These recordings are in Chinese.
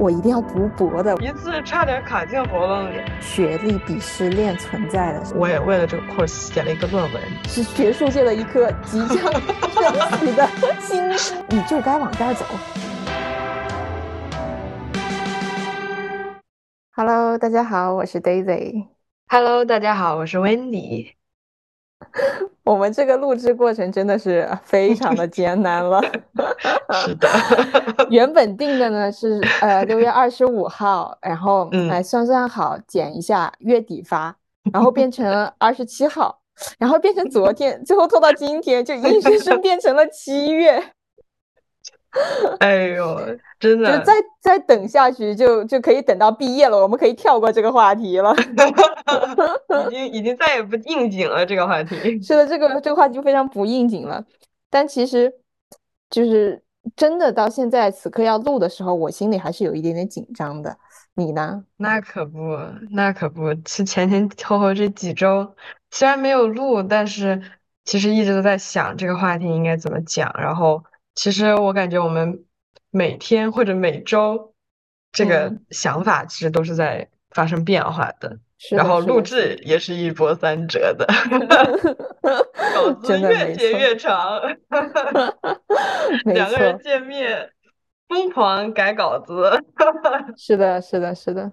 我一定要读博的，一次差点卡进喉咙里。学历鄙视链存在的，我也为了这个 course 写了一个论文，是学术界的一颗即将 升起的星星，你就该往这儿走。Hello，大家好，我是 Daisy。Hello，大家好，我是 Wendy。我们这个录制过程真的是非常的艰难了。是的，原本定的呢是呃六月二十五号，然后来算算好减一下月底发，然后变成二十七号，然后变成昨天，最后拖到今天，就硬生生变成了七月。哎呦，真的，就再再等下去，就就可以等到毕业了。我们可以跳过这个话题了，已经已经再也不应景了。这个话题 是的，这个这个话题就非常不应景了。但其实，就是真的到现在此刻要录的时候，我心里还是有一点点紧张的。你呢？那可不，那可不，是前前后后这几周，虽然没有录，但是其实一直都在想这个话题应该怎么讲，然后。其实我感觉我们每天或者每周这个想法其实都是在发生变化的，然后录制也是一波三折的，稿子越写越长，两个人见面疯狂改稿子，是的，是的，是的。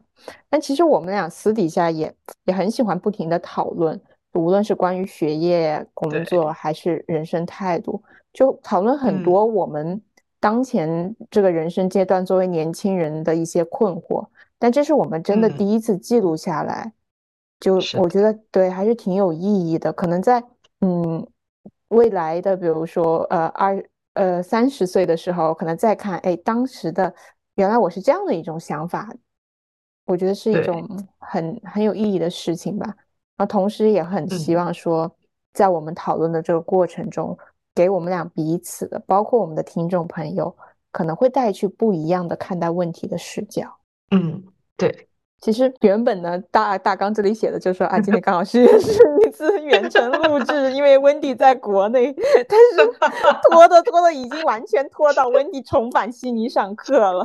但其实我们俩私底下也也很喜欢不停的讨论，无论是关于学业、工作还是人生态度。就讨论很多我们当前这个人生阶段作为年轻人的一些困惑，但这是我们真的第一次记录下来，就我觉得对还是挺有意义的。可能在嗯未来的比如说呃二呃三十岁的时候，可能再看哎当时的原来我是这样的一种想法，我觉得是一种很很有意义的事情吧。那同时也很希望说，在我们讨论的这个过程中。给我们俩彼此的，包括我们的听众朋友，可能会带去不一样的看待问题的视角。嗯，对。其实原本呢，大大纲这里写的就说啊，今天刚好是 是一次远程录制，因为温迪在国内，但是 拖的拖的已经完全拖到温迪重返悉尼上课了，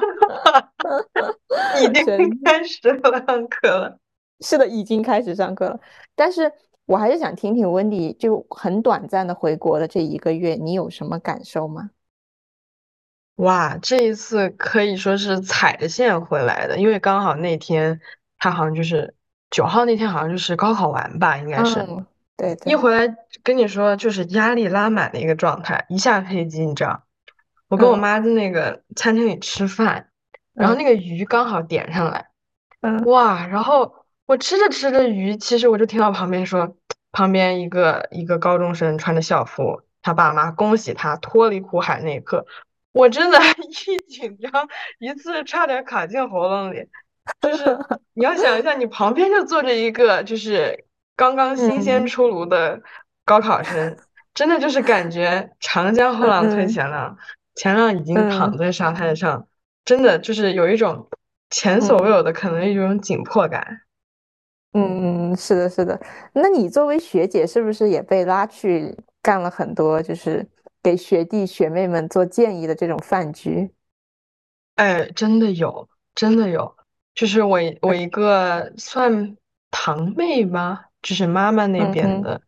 已经开始上课了。是的，已经开始上课了，但是。我还是想听听温迪就很短暂的回国的这一个月，你有什么感受吗？哇，这一次可以说是踩着线回来的，因为刚好那天他好像就是九号那天，好像就是高考完吧，应该是。对。一回来跟你说，就是压力拉满的一个状态。一下飞机，你知道，我跟我妈在那个餐厅里吃饭，然后那个鱼刚好点上来，嗯，哇，然后。我吃着吃着鱼，其实我就听到旁边说，旁边一个一个高中生穿着校服，他爸妈恭喜他脱离苦海那一刻，我真的 一紧张，一次差点卡进喉咙里。就是 你要想一下，你旁边就坐着一个就是刚刚新鲜出炉的高考生，真的就是感觉长江后浪推前浪，前浪已经躺在沙滩上，真的就是有一种前所未有的可能一种紧迫感。嗯，是的，是的。那你作为学姐，是不是也被拉去干了很多，就是给学弟学妹们做建议的这种饭局？哎，真的有，真的有。就是我，我一个算堂妹吧，就是妈妈那边的，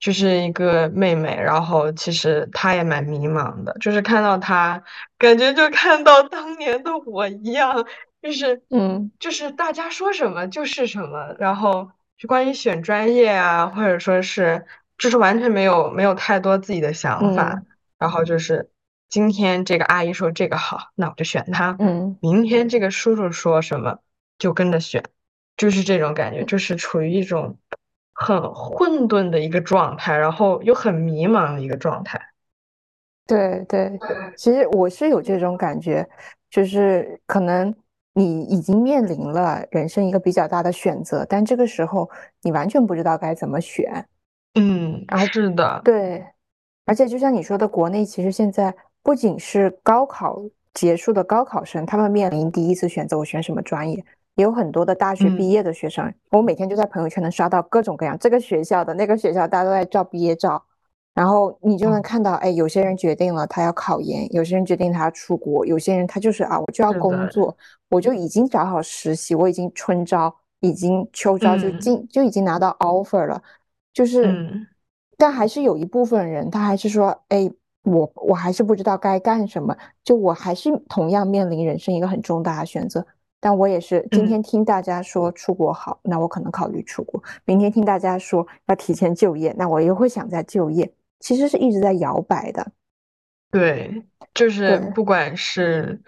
就是一个妹妹。然后其实她也蛮迷茫的，就是看到她，感觉就看到当年的我一样。就是，嗯，就是大家说什么就是什么，然后就关于选专业啊，或者说是，就是完全没有没有太多自己的想法，然后就是今天这个阿姨说这个好，那我就选它，嗯，明天这个叔叔说什么就跟着选，就是这种感觉，就是处于一种很混沌的一个状态，然后又很迷茫的一个状态。对对，其实我是有这种感觉，就是可能。你已经面临了人生一个比较大的选择，但这个时候你完全不知道该怎么选。嗯，是的，对。而且就像你说的，国内其实现在不仅是高考结束的高考生，他们面临第一次选择我选什么专业，也有很多的大学毕业的学生。我每天就在朋友圈能刷到各种各样这个学校的那个学校，大家都在照毕业照。然后你就能看到，哎，有些人决定了他要考研，有些人决定他要出国，有些人他就是啊，我就要工作，我就已经找好实习，我已经春招，已经秋招就进就已经拿到 offer 了，就是，但还是有一部分人，他还是说，哎，我我还是不知道该干什么，就我还是同样面临人生一个很重大的选择。但我也是今天听大家说出国好，那我可能考虑出国；明天听大家说要提前就业，那我又会想再就业。其实是一直在摇摆的。对，就是不管是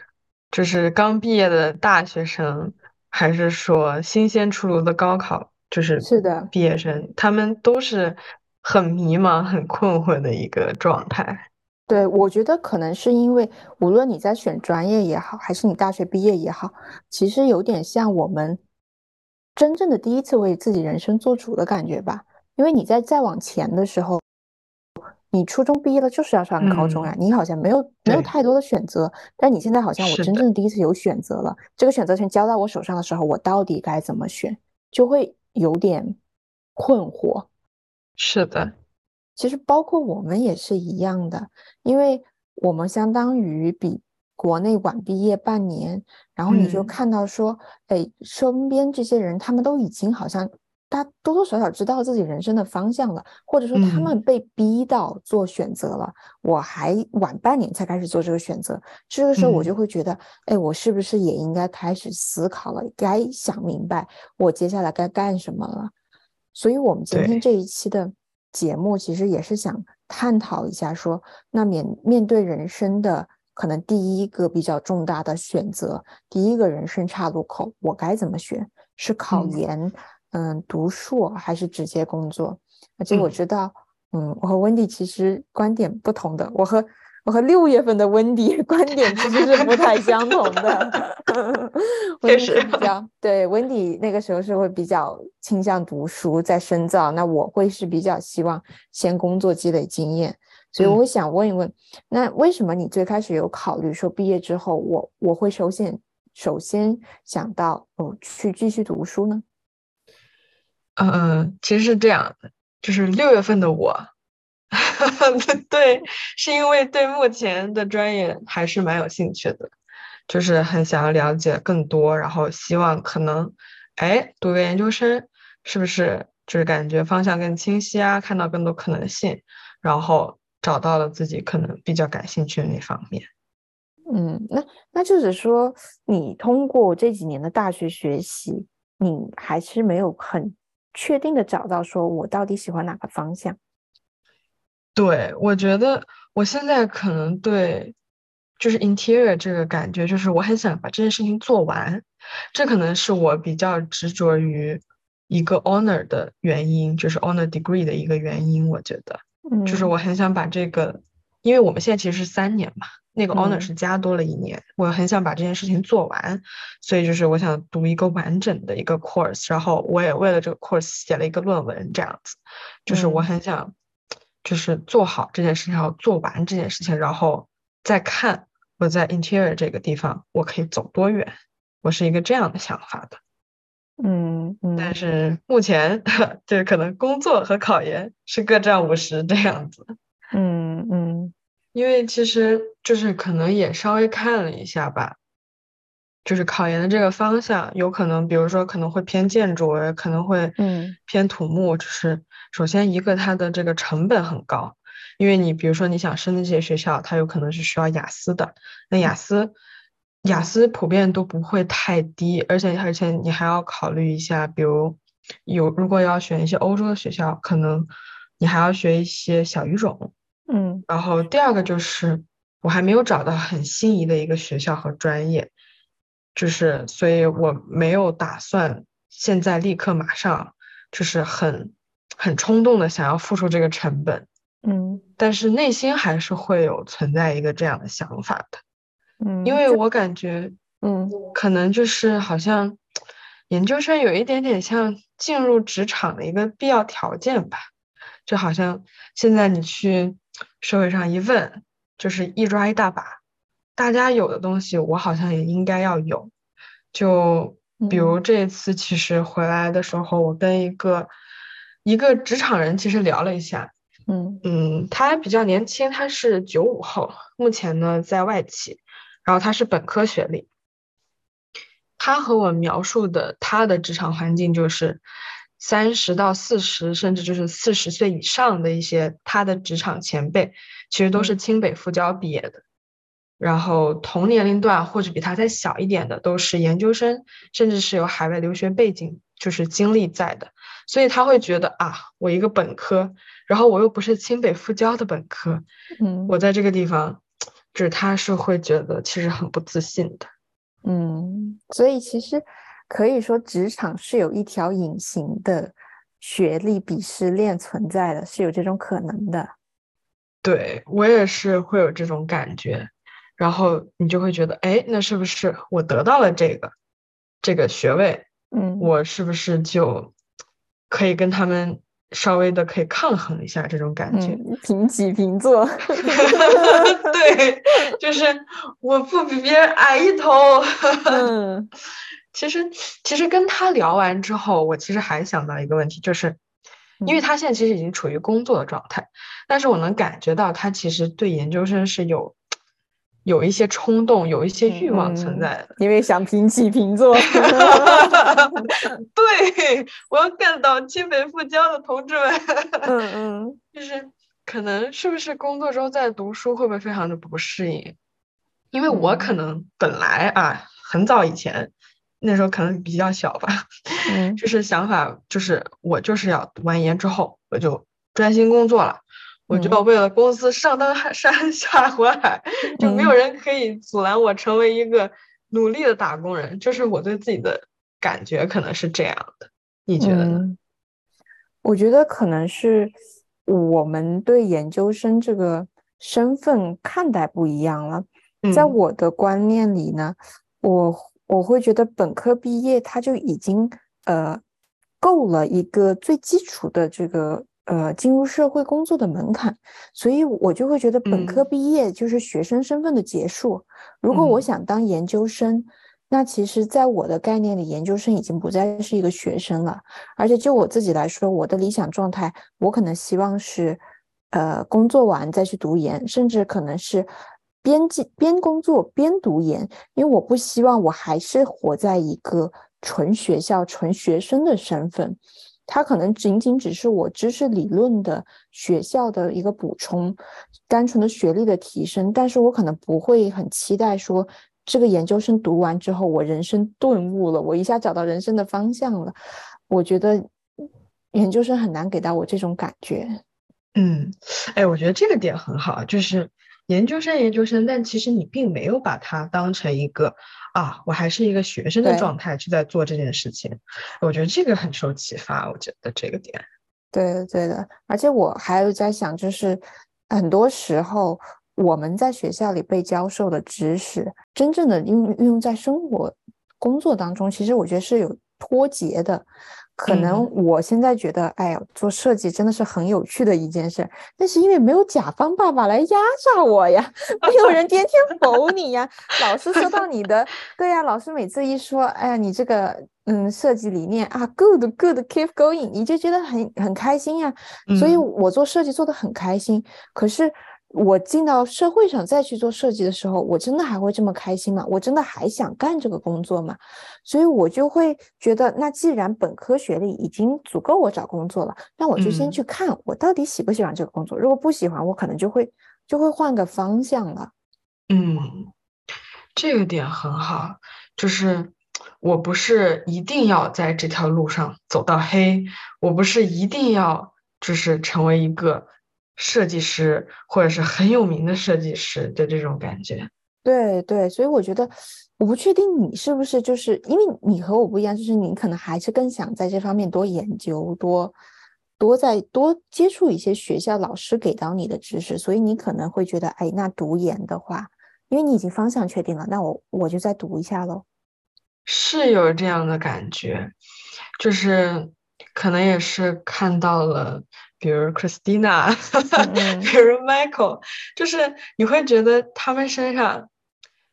就是刚毕业的大学生，还是说新鲜出炉的高考，就是是的毕业生，他们都是很迷茫、很困惑的一个状态。对，我觉得可能是因为，无论你在选专业也好，还是你大学毕业也好，其实有点像我们真正的第一次为自己人生做主的感觉吧。因为你在再往前的时候，你初中毕业了就是要上高中呀，你好像没有没有太多的选择。但你现在好像我真正第一次有选择了，这个选择权交到我手上的时候，我到底该怎么选，就会有点困惑。是的。其实包括我们也是一样的，因为我们相当于比国内晚毕业半年，然后你就看到说，哎，身边这些人他们都已经好像，他多多少少知道自己人生的方向了，或者说他们被逼到做选择了，我还晚半年才开始做这个选择，这个时候我就会觉得，哎，我是不是也应该开始思考了，该想明白我接下来该干什么了？所以，我们今天这一期的。节目其实也是想探讨一下，说那面面对人生的可能第一个比较重大的选择，第一个人生岔路口，我该怎么选？是考研，嗯，读硕，还是直接工作？而且我知道，嗯，我和温迪其实观点不同的，我和。我和六月份的温迪观点其实是不太 相同的，确实比较对温迪那个时候是会比较倾向读书再深造，那我会是比较希望先工作积累经验，所以我想问一问，那为什么你最开始有考虑说毕业之后我我会首先首先想到哦去继续读书呢？嗯，其实是这样的，就是六月份的我。对，是因为对目前的专业还是蛮有兴趣的，就是很想要了解更多，然后希望可能，哎，读个研究生，是不是就是感觉方向更清晰啊？看到更多可能性，然后找到了自己可能比较感兴趣的那方面。嗯，那那就是说，你通过这几年的大学学习，你还是没有很确定的找到说我到底喜欢哪个方向。对，我觉得我现在可能对，就是 interior 这个感觉，就是我很想把这件事情做完，这可能是我比较执着于一个 honor 的原因，就是 honor degree 的一个原因。我觉得，就是我很想把这个，因为我们现在其实是三年嘛，那个 honor 是加多了一年，我很想把这件事情做完，所以就是我想读一个完整的一个 course，然后我也为了这个 course 写了一个论文，这样子，就是我很想。就是做好这件事情，然后做完这件事情，然后再看我在 interior 这个地方我可以走多远。我是一个这样的想法的，嗯嗯。但是目前 就是可能工作和考研是各占五十这样子，嗯嗯。因为其实就是可能也稍微看了一下吧。就是考研的这个方向，有可能，比如说可能会偏建筑，可能会嗯偏土木。就是首先一个它的这个成本很高，因为你比如说你想升的这些学校，它有可能是需要雅思的，那雅思雅思普遍都不会太低，而且而且你还要考虑一下，比如有如果要选一些欧洲的学校，可能你还要学一些小语种，嗯。然后第二个就是我还没有找到很心仪的一个学校和专业。就是，所以我没有打算现在立刻马上，就是很很冲动的想要付出这个成本，嗯，但是内心还是会有存在一个这样的想法的，嗯，因为我感觉，嗯，可能就是好像研究生有一点点像进入职场的一个必要条件吧，就好像现在你去社会上一问，就是一抓一大把。大家有的东西，我好像也应该要有。就比如这次，其实回来的时候，我跟一个一个职场人其实聊了一下，嗯嗯，他比较年轻，他是九五后，目前呢在外企，然后他是本科学历。他和我描述的他的职场环境就是三十到四十，甚至就是四十岁以上的一些他的职场前辈，其实都是清北复交毕业的。然后同年龄段或者比他再小一点的都是研究生，甚至是有海外留学背景，就是经历在的。所以他会觉得啊，我一个本科，然后我又不是清北复交的本科，嗯我在这个地方，就是他是会觉得其实很不自信的。嗯，所以其实可以说，职场是有一条隐形的学历鄙视链存在的，是有这种可能的。对我也是会有这种感觉，然后你就会觉得，哎，那是不是我得到了这个这个学位，嗯，我是不是就可以跟他们稍微的可以抗衡一下这种感觉？嗯，平起平坐。对，就是我不比别人矮一头。嗯 其实，其实跟他聊完之后，我其实还想到一个问题，就是因为嗯他现在其实已经处于工作的状态，但是我能感觉到他其实对研究生是有有一些冲动，有一些欲望存嗯在的。因为想平起平坐。对，我要干倒清北复交的同志们。嗯嗯 就是可能是不是工作中在读书会不会非常的不适应？因为我可嗯能本来啊，很早以前，那时候可能比较小吧，嗯 就是想法就是我就是要读完研之后，我就专心工作了，我就为了公司上登海山下火海，就没有嗯人可以阻拦我成为一个努力的打工人。就是我对自己的感觉可能是这样的，你觉得呢？嗯，我觉得可能是我们对研究生这个身份看待不一样了。在嗯我的观念里呢，我我会觉得本科毕业他就已经呃够了一个最基础的这个呃进入社会工作的门槛，所以我就会觉得本科嗯毕业就是学生身份的结束。如果我嗯想当研究生，那其实在我的概念里，研究生已经不再是一个学生了。而且就我自己来说，我的理想状态，我可能希望是，呃，工作完再去读研，甚至可能是边记边工作边读研，因为我不希望我还是活在一个纯学校、纯学生的身份。它可能仅仅只是我知识理论的学校的一个补充，单纯的学历的提升，但是我可能不会很期待说，这个研究生读完之后，我人生顿悟了，我一下找到人生的方向了。我觉得研究生很难给到我这种感觉。嗯，哎，我觉得这个点很好，就是研究生，研究生，但其实你并没有把它当成一个啊，我还是一个学生的状态去在做这件事情。我觉得这个很受启发，我觉得这个点，对的，对的，而且我还有在想，就是很多时候我们在学校里被教授的知识，真正的运运用在生活、工作当中，其实我觉得是有脱节的。可能嗯我现在觉得，哎呀，做设计真的是很有趣的一件事，但是因为没有甲方爸爸来压榨我呀，没有人天天否你呀，老师说到你的，对呀，老师每次一说，哎呀，你这个嗯设计理念啊，good good keep going，你就觉得很很开心呀。所以嗯我做设计做的很开心。可是我进到社会上再去做设计的时候，我真的还会这么开心吗？我真的还想干这个工作吗？所以我就会觉得，那既然本科学历已经足够我找工作了，那我就先嗯去看我到底喜不喜欢这个工作。如果不喜欢，我可能就会就会换个方向了。嗯，这个点很好，就是我不是一定要在这条路上走到黑，我不是一定要就是成为一个设计师或者是很有名的设计师的这种感觉。对对，所以我觉得，我不确定你是不是就是因为你和我不一样，就是你可能还是更想在这方面多研究，多多在多接触一些学校老师给到你的知识，所以你可能会觉得，哎，那读研的话，因为你已经方向确定了，那我我就再读一下喽。是有这样的感觉，就是可能也是看到了，比如 Christina，嗯比如 Michael，就是你会觉得他们身上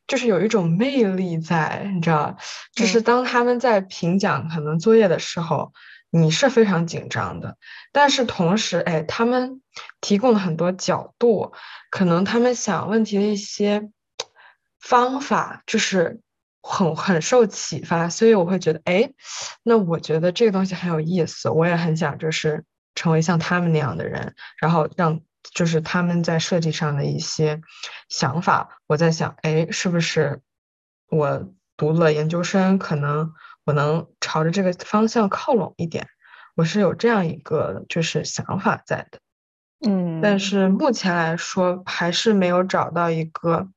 就是有一种魅力在，你知道，就是嗯当他们在评奖可能作业的时候，你是非常紧张的。但是同时，哎，他们提供了很多角度，可能他们想问题的一些方法，就是很很受启发，所以我会觉得，哎，那我觉得这个东西很有意思，我也很想就是成为像他们那样的人，然后让。就是他们在设计上的一些想法，我在想，哎，是不是我读了研究生，可能我能朝着这个方向靠拢一点？我是有这样一个就是想法在的，嗯，但是目前来说还是没有找到一个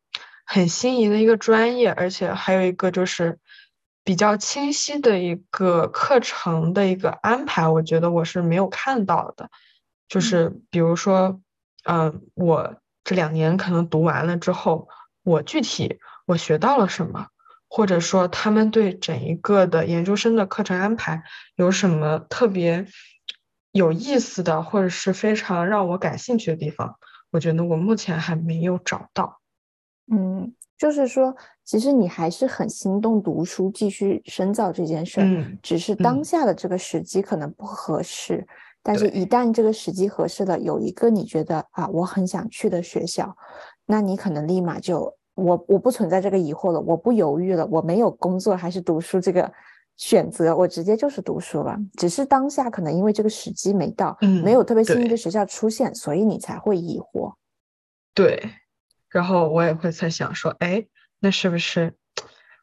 很心仪的一个专业，而且还有一个就是比较清晰的一个课程的一个安排，我觉得我是没有看到的，就是比如说。嗯，我这两年可能读完了之后，我具体我学到了什么，或者说他们对整一个的研究生的课程安排有什么特别有意思的，或者是非常让我感兴趣的地方，我觉得我目前还没有找到。嗯，就是说，其实你还是很心动读书、继续深造这件事儿，只是当下的这个时机可能不合适。但是，一旦这个时机合适了，有一个你觉得啊，我很想去的学校，那你可能立马就我我不存在这个疑惑了，我不犹豫了，我没有工作还是读书这个选择，我直接就是读书了。只是当下可能因为这个时机没到，嗯，没有特别心仪的学校出现，所以你才会疑惑。对，然后我也会在想说，哎，那是不是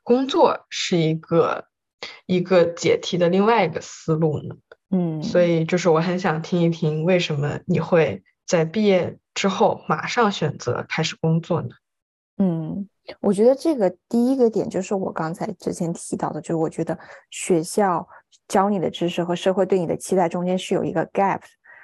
工作是一个一个解题的另外一个思路呢？嗯，所以就是我很想听一听，为什么你会在毕业之后马上选择开始工作呢？嗯，我觉得这个第一个点就是我刚才之前提到的，就是我觉得学校教你的知识和社会对你的期待中间是有一个 gap，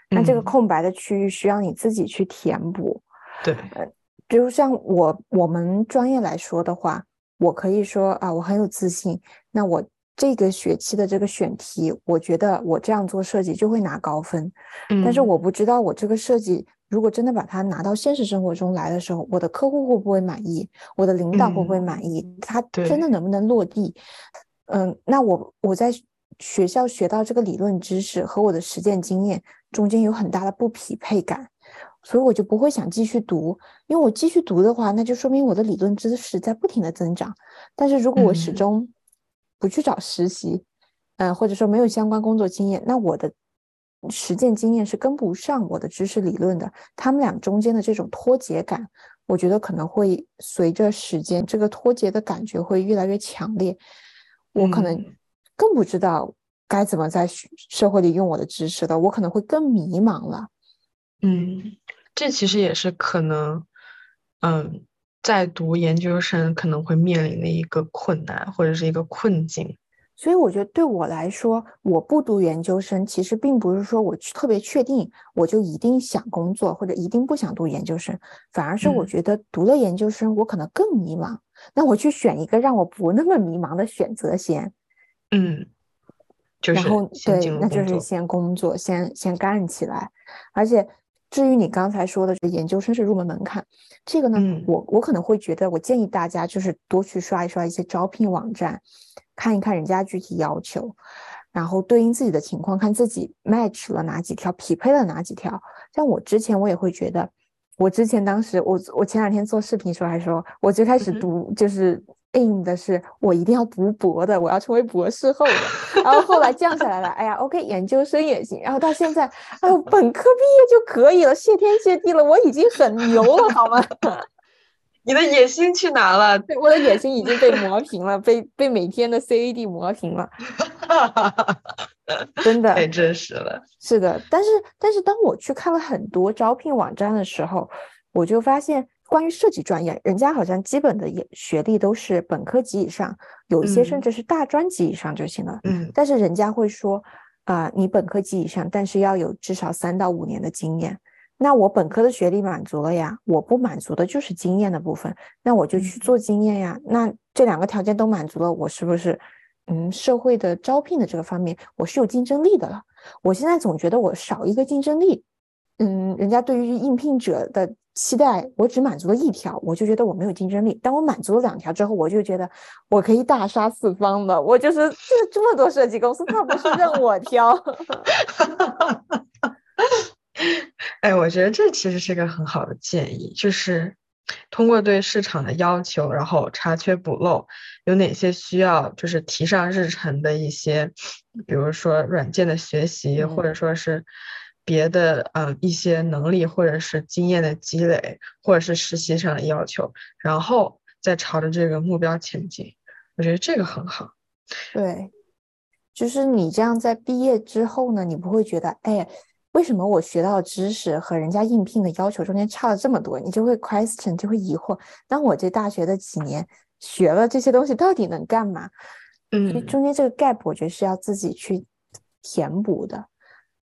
那这个空白的区域需要你自己去填补。对，呃，比如像我我们专业来说的话，我可以说啊，我很有自信，那我。这个学期的这个选题，我觉得我这样做设计就会拿高分，但是我不知道我这个设计如果真的把它拿到现实生活中来的时候，我的客户会不会满意，我的领导会不会满意，他真的能不能落地？嗯，那我我在学校学到这个理论知识和我的实践经验中间有很大的不匹配感，所以我就不会想继续读，因为我继续读的话，那就说明我的理论知识在不停的增长，但是如果我始终不去找实习，嗯，或者说没有相关工作经验，那我的实践经验是跟不上我的知识理论的。他们俩中间的这种脱节感，我觉得可能会随着时间，这个脱节的感觉会越来越强烈。我可能更不知道该怎么在社会里用我的知识了，我可能会更迷茫了。嗯，这其实也是可能，嗯。在读研究生可能会面临的一个困难或者是一个困境，所以我觉得对我来说，我不读研究生，其实并不是说我特别确定我就一定想工作或者一定不想读研究生，反而是我觉得读了研究生，我可能更迷茫。那我去选一个让我不那么迷茫的选择先，嗯，就是然后对，那就是先工作，先先干起来，而且。至于你刚才说的这个研究生是入门门槛，这个呢，我我可能会觉得，我建议大家就是多去刷一刷一些招聘网站，看一看人家具体要求，然后对应自己的情况，看自己 match 了哪几条，匹配了哪几条。像我之前我也会觉得，我之前当时我我前两天做视频时候还说，我最开始读就是。Aim 的是我一定要读博的，我要成为博士后的。然后后来降下来了，哎呀，OK，研究生也行。然后到现在，哎呦，本科毕业就可以了，谢天谢地了，我已经很牛了，好吗？你的野心去哪了？对，我的野心已经被磨平了，被被每天的 CAD 磨平了。真的 太真实了。是的，但是但是当我去看了很多招聘网站的时候，我就发现。关于设计专业，人家好像基本的也学历都是本科级以上，有一些甚至是大专级以上就行了。嗯，但是人家会说，啊，你本科级以上，但是要有至少三到五年的经验。那我本科的学历满足了呀，我不满足的就是经验的部分，那我就去做经验呀。那这两个条件都满足了，我是不是，嗯，社会的招聘的这个方面我是有竞争力的了？我现在总觉得我少一个竞争力。嗯，人家对于应聘者的期待我只满足了一条，我就觉得我没有竞争力；当我满足了两条之后，我就觉得我可以大杀四方了。我就是这这么多设计公司，他不是任我挑。哎，我觉得这其实是个很好的建议，就是通过对市场的要求，然后查缺补漏，有哪些需要就是提上日程的一些，比如说软件的学习，或者说是。别的呃一些能力或者是经验的积累，或者是实习上的要求，然后再朝着这个目标前进，我觉得这个很好。对，就是你这样在毕业之后呢，你不会觉得，哎，为什么我学到的知识和人家应聘的要求中间差了这么多？你就会 question，就会疑惑，那我这大学的几年学了这些东西到底能干嘛？嗯，中间这个 gap，我觉得是要自己去填补的。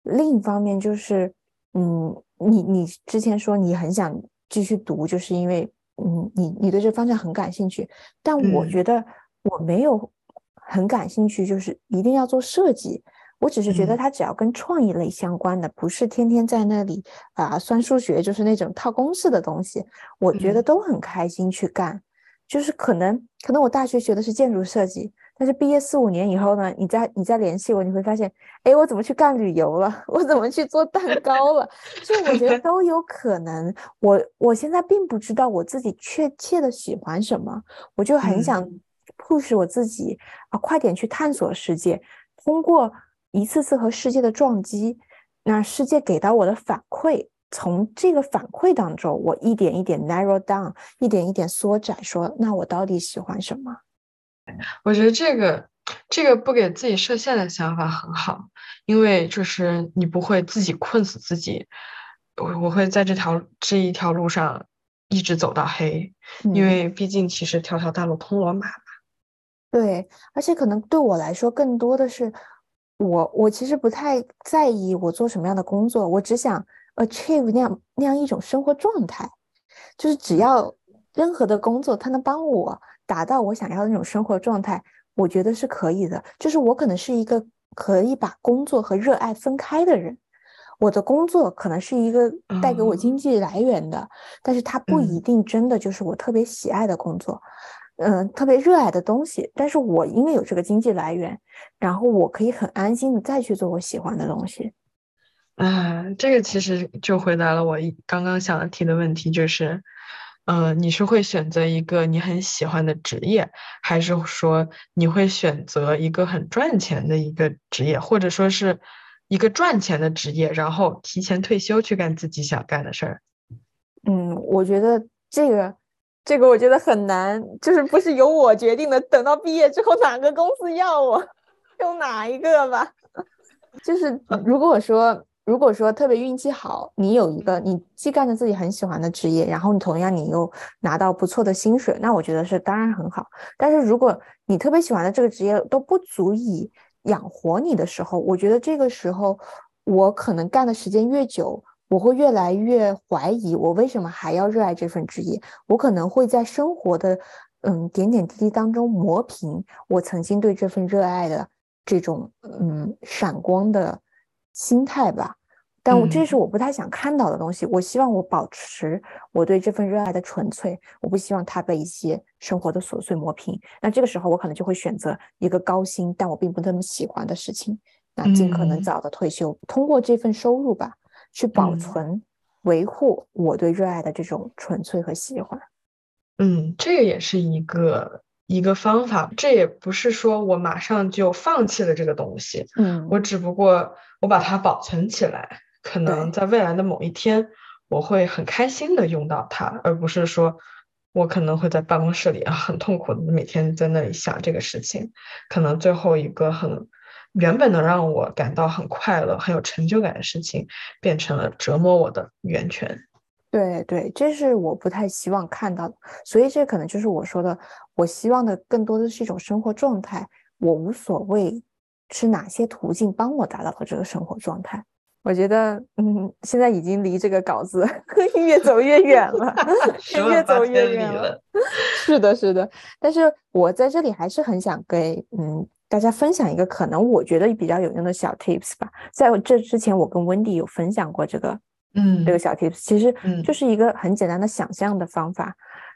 另一方面就是，嗯，你你之前说你很想继续读，就是因为，嗯，你你对这方向很感兴趣。但我觉得我没有很感兴趣，就是一定要做设计。我只是觉得它只要跟创意类相关的，不是天天在那里啊算数学，就是那种套公式的东西，我觉得都很开心去干。就是可能可能我大学学的是建筑设计。但是毕业四五年以后呢，你再你再联系我，你会发现，哎，我怎么去干旅游了？我怎么去做蛋糕了？所以我觉得 都有可能。我我现在并不知道我自己确切的喜欢什么，我就很想 push 我自己啊，快点去探索世界。通过一次次和世界的撞击，那世界给到我的反馈，从这个反馈当中，我一点一点 narrow down，一点一点缩窄，说那我到底喜欢什么？我觉得这个这个不给自己设限的想法很好，因为就是你不会自己困死自己。我我会在这条这一条路上一直走到黑，因为毕竟其实条条大路通罗马嘛。对，而且可能对我来说，更多的是我我其实不太在意我做什么样的工作，我只想 achieve 那样那样一种生活状态，就是只要任何的工作，它能帮我。达到我想要的那种生活状态，我觉得是可以的。就是我可能是一个可以把工作和热爱分开的人。我的工作可能是一个带给我经济来源的，但是它不一定真的就是我特别喜爱的工作，嗯，特别热爱的东西。但是我因为有这个经济来源，然后我可以很安心的再去做我喜欢的东西。啊，这个其实就回答了我刚刚想提的问题，就是。嗯，你是会选择一个你很喜欢的职业，还是说你会选择一个很赚钱的一个职业，或者说是一个赚钱的职业，然后提前退休去干自己想干的事儿？嗯，我觉得这个这个我觉得很难，就是不是由我决定的。等到毕业之后，哪个公司要我，用哪一个吧。就是如果说。如果说特别运气好，你有一个你既干着自己很喜欢的职业，然后你同样你又拿到不错的薪水，那我觉得是当然很好。但是如果你特别喜欢的这个职业都不足以养活你的时候，我觉得这个时候我可能干的时间越久，我会越来越怀疑我为什么还要热爱这份职业。我可能会在生活的嗯点点滴滴当中磨平我曾经对这份热爱的这种嗯闪光的。心态吧，但我这是我不太想看到的东西。我希望我保持我对这份热爱的纯粹，我不希望它被一些生活的琐碎磨平。那这个时候，我可能就会选择一个高薪但我并不那么喜欢的事情，那尽可能早的退休，通过这份收入吧，去保存、维护我对热爱的这种纯粹和喜欢。嗯，这个也是一个。一个方法，这也不是说我马上就放弃了这个东西，嗯，我只不过我把它保存起来，可能在未来的某一天，我会很开心的用到它，而不是说我可能会在办公室里啊很痛苦的每天在那里想这个事情，可能最后一个很原本能让我感到很快乐、很有成就感的事情，变成了折磨我的源泉。对对，这是我不太希望看到的，所以这可能就是我说的，我希望的更多的是一种生活状态。我无所谓是哪些途径帮我达到了这个生活状态。我觉得，嗯，现在已经离这个稿子 越走越远了，越走越远了。是的，是的。但是我在这里还是很想给嗯大家分享一个可能我觉得比较有用的小 tips 吧。在这之前，我跟温迪有分享过这个。嗯，这个小 tips 其实嗯就是一个很简单的想象的方法，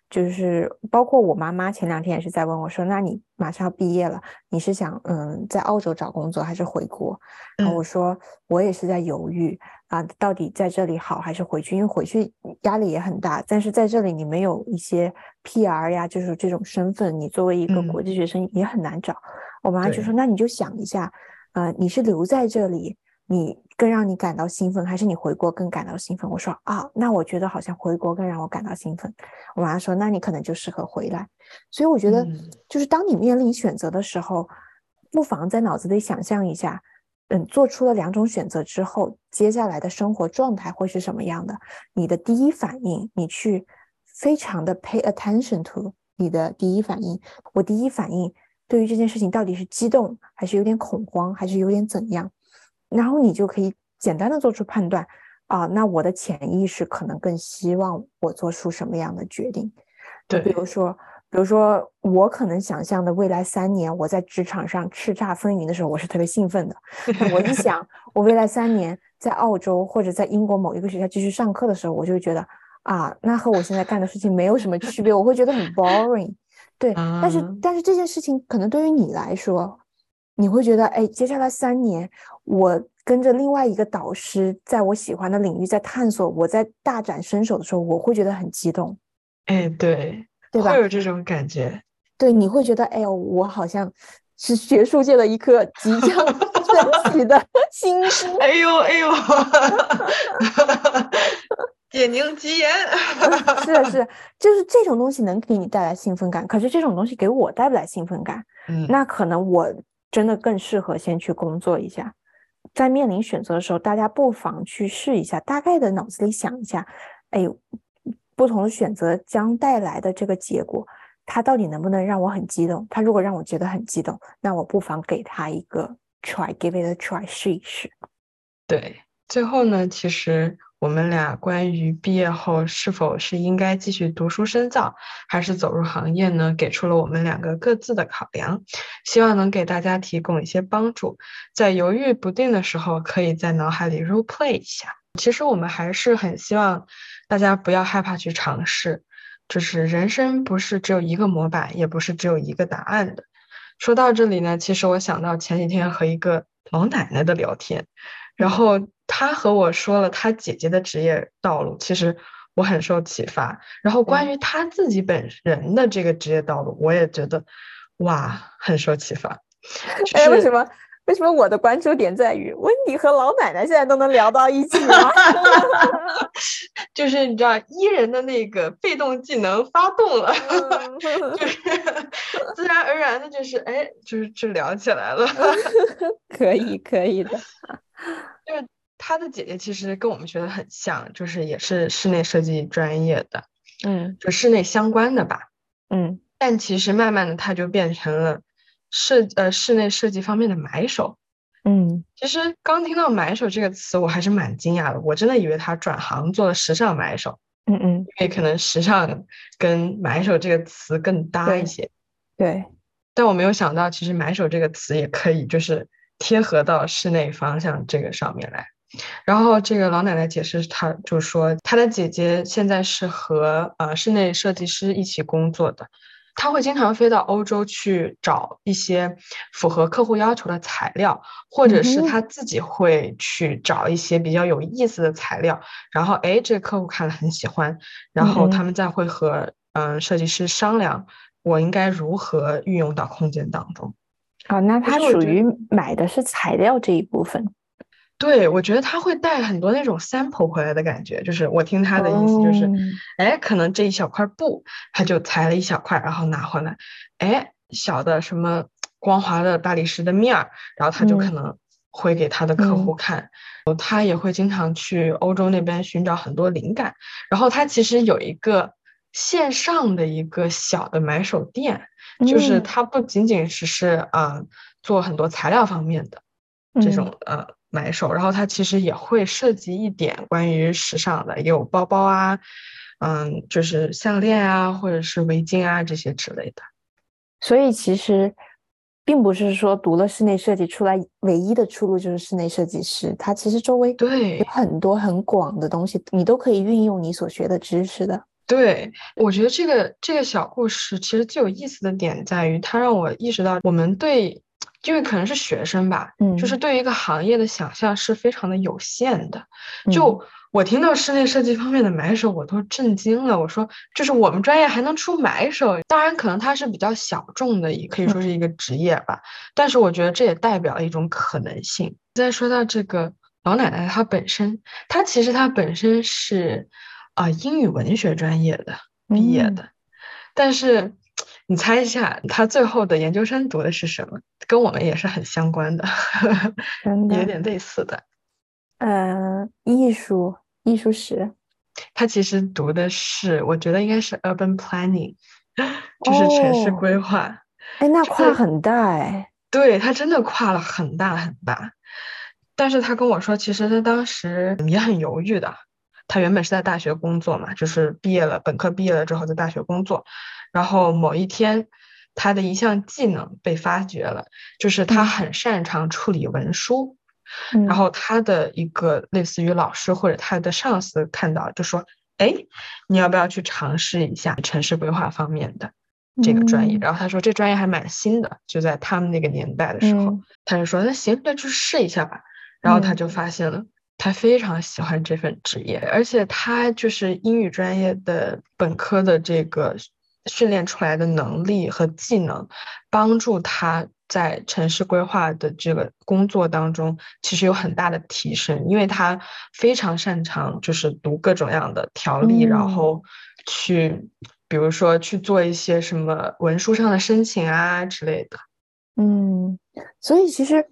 就是包括我妈妈前两天也是在问我说，那你马上要毕业了，你是想嗯在澳洲找工作还是回国？然后嗯我说我也是在犹豫啊，到底在这里好还是回去？因为回去压力也很大，但是在这里你没有一些 PR 呀，就是这种身份，你作为一个嗯国际学生也很难找。我妈就说，那你就想一下，呃，你是留在这里，你更让你感到兴奋，还是你回国更感到兴奋？我说啊，那我觉得好像回国更让我感到兴奋。我妈说，那你可能就适合回来。所以我觉得嗯，就是当你面临选择的时候，不妨在脑子里想象一下，嗯，做出了两种选择之后，接下来的生活状态会是什么样的？你的第一反应，你去非常的 pay attention to 你的第一反应。我第一反应对于这件事情到底是激动，还是有点恐慌，还是有点怎样？然后你就可以简单的做出判断啊，那我的潜意识可能更希望我做出什么样的决定？就比，如说，比如说我可能想象的未来三年我在职场上叱咤风云的时候，我是特别兴奋的。我一想，我未来三年在澳洲或者在英国某一个学校继续上课的时候，我就会觉得啊，那和我现在干的事情没有什么区别，我会觉得很 boring。对，但是啊但是这件事情可能对于你来说，你会觉得，哎，接下来三年我跟着另外一个导师，在我喜欢的领域在探索，我在大展身手的时候，我会觉得很激动，哎，对，对吧会？有这种感觉。对，你会觉得，哎呦，我好像是学术界的一颗即将升起的 新星。哎呦哎呦，点睛吉言。是的，是的，就是这种东西能给你带来兴奋感，可是这种东西给我带不来兴奋感，嗯，那可能我真的更适合先去工作一下。在面临选择的时候，大家不妨去试一下，大概的脑子里想一下，哎，不同的选择将带来的这个结果，它到底能不能让我很激动？它如果让我觉得很激动，那我不妨给它一个 try，give it a try，试一试。对，最后呢，其实我们俩关于毕业后是否是应该继续读书深造，还是走入行业呢，给出了我们两个各自的考量，希望能给大家提供一些帮助。在犹豫不定的时候，可以在脑海里 role play 一下。其实我们还是很希望大家不要害怕去尝试，就是人生不是只有一个模板，也不是只有一个答案的。说到这里呢，其实我想到前几天和一个老奶奶的聊天。然后他和我说了他姐姐的职业道路，其实我很受启发。然后关于他自己本人的这个职业道路，我也觉得哇，很受启发。就哎，为什么？为什么我的关注点在于温迪和老奶奶现在都能聊到一起吗？就是你知道伊人的那个被动技能发动了，嗯 就是 自然而然的，就是哎，就是就聊起来了。可以，可以的。就是他的姐姐其实跟我们学的很像，就是也是室内设计专业的，嗯就室内相关的吧。嗯但其实慢慢的，他就变成了设呃室内设计方面的买手。嗯其实刚听到“买手”这个词，我还是蛮惊讶的。我真的以为他转行做了时尚买手，嗯嗯，因为可能时尚跟买手这个词更搭一些。对，但我没有想到，其实买手这个词也可以就是贴合到室内方向这个上面来。然后这个老奶奶解释，她就说她的姐姐现在是和呃室内设计师一起工作的，她会经常飞到欧洲去找一些符合客户要求的材料，或者是她自己会去找一些比较有意思的材料，然后哎这个客户看了很喜欢，然后他们再会和嗯设计师商量。我应该如何运用到空间当中？好，那它是我觉属于买的是材料这一部分。对，我觉得他会带很多那种 sample 回来的感觉，就是我听他的意思就是，哦。哎，可能这一小块布，他就裁了一小块，然后拿回来，哎，小的什么光滑的大理石的面儿，然后他就可嗯能会给他的客户嗯看，他也会经常去欧洲那边寻找很多灵感，然后他其实有一个线上的一个小的买手店，就是嗯它不仅仅只是呃做很多材料方面的这嗯种呃买手，然后它其实也会涉及一点关于时尚的，也有包包啊，嗯，就是项链啊，或者是围巾啊这些之类的。所以其实并不是说读了室内设计出来唯一的出路就是室内设计师，它其实周围对有很多很广的东西，你都可以运用你所学的知识的。对，我觉得这个这个小故事其实最有意思的点在于，它让我意识到我们对，因为可能是学生吧，嗯，就是对一个行业的想象是非常的有限的。就我听到室内设计方面的买手，我都震惊了。我说，就是我们专业还能出买手，当然可能它是比较小众的，也可以说是一个职业吧。但是我觉得这也代表了一种可能性。再说到这个老奶奶，她本身，她其实她本身是。啊，英语文学专业的毕业的，但是你猜一下，他最后的研究生读的是什么？跟我们也是很相关的，有点类似的。呃，艺术，艺术史。他其实读的是，我觉得应该是 urban planning，就是城市规划。哎，那跨很大哎。对他真的跨了很大很大，但是他跟我说，其实他当时也很犹豫的。他原本是在大学工作嘛，就是毕业了，本科毕业了之后在大学工作，然后某一天，他的一项技能被发掘了，就是他很擅长处理文书，然后他的一个类似于老师或者他的上司看到就说，哎，你要不要去尝试一下城市规划方面的这个专业？然后他说这专业还蛮新的，就在他们那个年代的时候，他就说那行，那就试一下吧。然后他就发现了。他非常喜欢这份职业，而且他就是英语专业的本科的这个训练出来的能力和技能，帮助他在城市规划的这个工作当中，其实有很大的提升。因为他非常擅长就是读各种样的条例，然后去，比如说去做一些什么文书上的申请啊之类的。嗯，所以其实。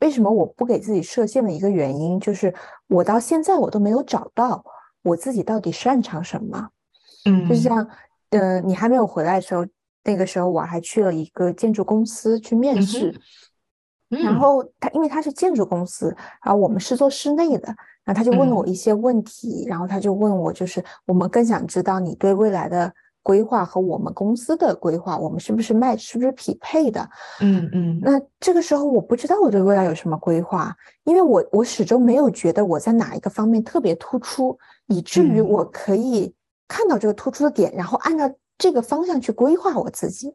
为什么我不给自己设限的一个原因，就是我到现在我都没有找到我自己到底擅长什么。嗯，就是像，呃，你还没有回来的时候，那个时候我还去了一个建筑公司去面试，然后他因为他是建筑公司，然后我们是做室内的，然后他就问了我一些问题，然后他就问我，就是我们更想知道你对未来的。规划和我们公司的规划，我们是不是 match，，是不是匹配的？嗯嗯。那这个时候我不知道我对未来有什么规划，因为我我始终没有觉得我在哪一个方面特别突出，以至于我可以看到这个突出的点，然后按照这个方向去规划我自己。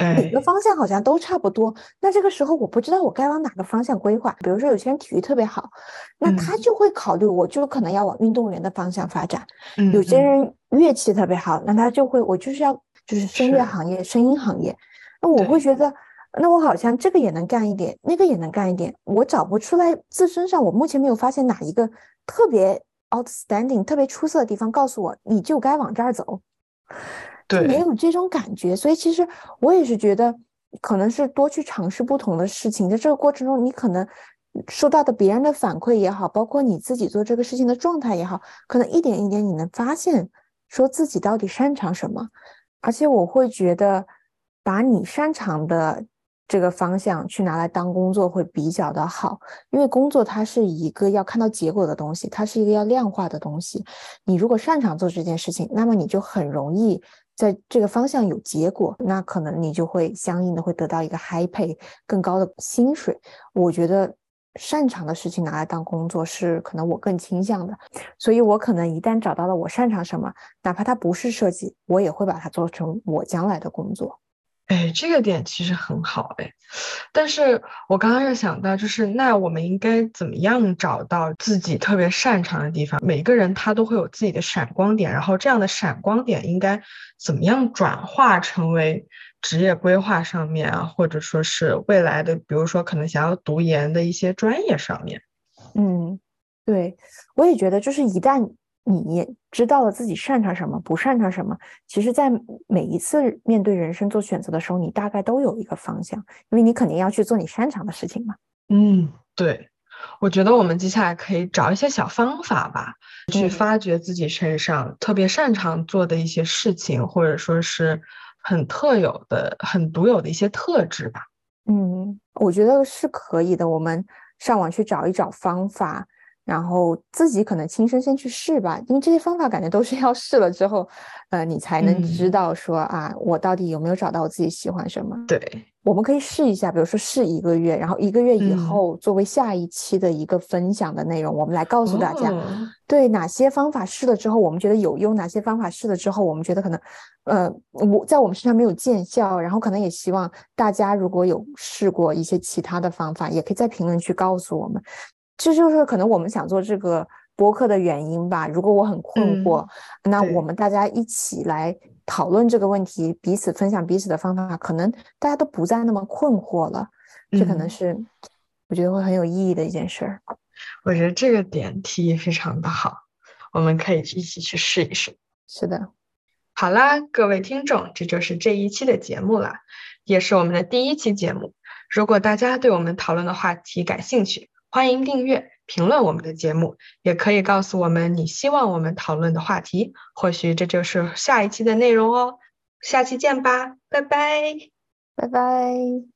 每个方向好像都差不多，那这个时候我不知道我该往哪个方向规划。比如说有些人体育特别好，那他就会考虑，我就可能要往运动员的方向发展。有些人乐器特别好，那他就会，我就是要就是声乐行业、声音行业。那我会觉得，那我好像这个也能干一点，那个也能干一点，我找不出来自身上，我目前没有发现哪一个特别 outstanding、特别出色的地方，告诉我你就该往这儿走。对，没有这种感觉，所以其实我也是觉得，可能是多去尝试不同的事情，在这个过程中，你可能收到的别人的反馈也好，包括你自己做这个事情的状态也好，可能一点一点你能发现，说自己到底擅长什么。而且我会觉得，把你擅长的这个方向去拿来当工作会比较的好，因为工作它是一个要看到结果的东西，它是一个要量化的东西。你如果擅长做这件事情，那么你就很容易。在这个方向有结果，那可能你就会相应的会得到一个 high pay 更高的薪水。我觉得擅长的事情拿来当工作是可能我更倾向的，所以我可能一旦找到了我擅长什么，哪怕它不是设计，我也会把它做成我将来的工作。哎，这个点其实很好哎，但是我刚刚又想到，就是那我们应该怎么样找到自己特别擅长的地方？每个人他都会有自己的闪光点，然后这样的闪光点应该怎么样转化成为职业规划上面啊，或者说是未来的，比如说可能想要读研的一些专业上面。嗯，对，我也觉得，就是一旦。你知道了自己擅长什么，不擅长什么，其实，在每一次面对人生做选择的时候，你大概都有一个方向，因为你肯定要去做你擅长的事情嘛。嗯，对，我觉得我们接下来可以找一些小方法吧，去发掘自己身上特别擅长做的一些事情，或者说是很特有的、很独有的一些特质吧。嗯，我觉得是可以的。我们上网去找一找方法。然后自己可能亲身先去试吧，因为这些方法感觉都是要试了之后，呃，你才能知嗯道说啊，我到底有没有找到我自己喜欢什么。对，我们可以试一下，比如说试一个月，然后一个月以嗯后作为下一期的一个分享的内容，我们来告诉大家，哦对哪些方法试了之后我们觉得有用，哪些方法试了之后我们觉得可能，呃，我在我们身上没有见效，然后可能也希望大家如果有试过一些其他的方法，也可以在评论区告诉我们。这就是可能我们想做这个播客的原因吧。如果我很困惑，那我们大家一起来讨论这个问题，彼此分享彼此的方法，可能大家都不再那么困惑了。这可能嗯是我觉得会很有意义的一件事儿。我觉得这个点提议非常的好，我们可以一起去试一试。是的，好啦，各位听众，这就是这一期的节目啦，也是我们的第一期节目。如果大家对我们讨论的话题感兴趣，欢迎订阅、评论我们的节目，也可以告诉我们你希望我们讨论的话题，或许这就是下一期的内容哦。下期见吧，拜拜。拜拜。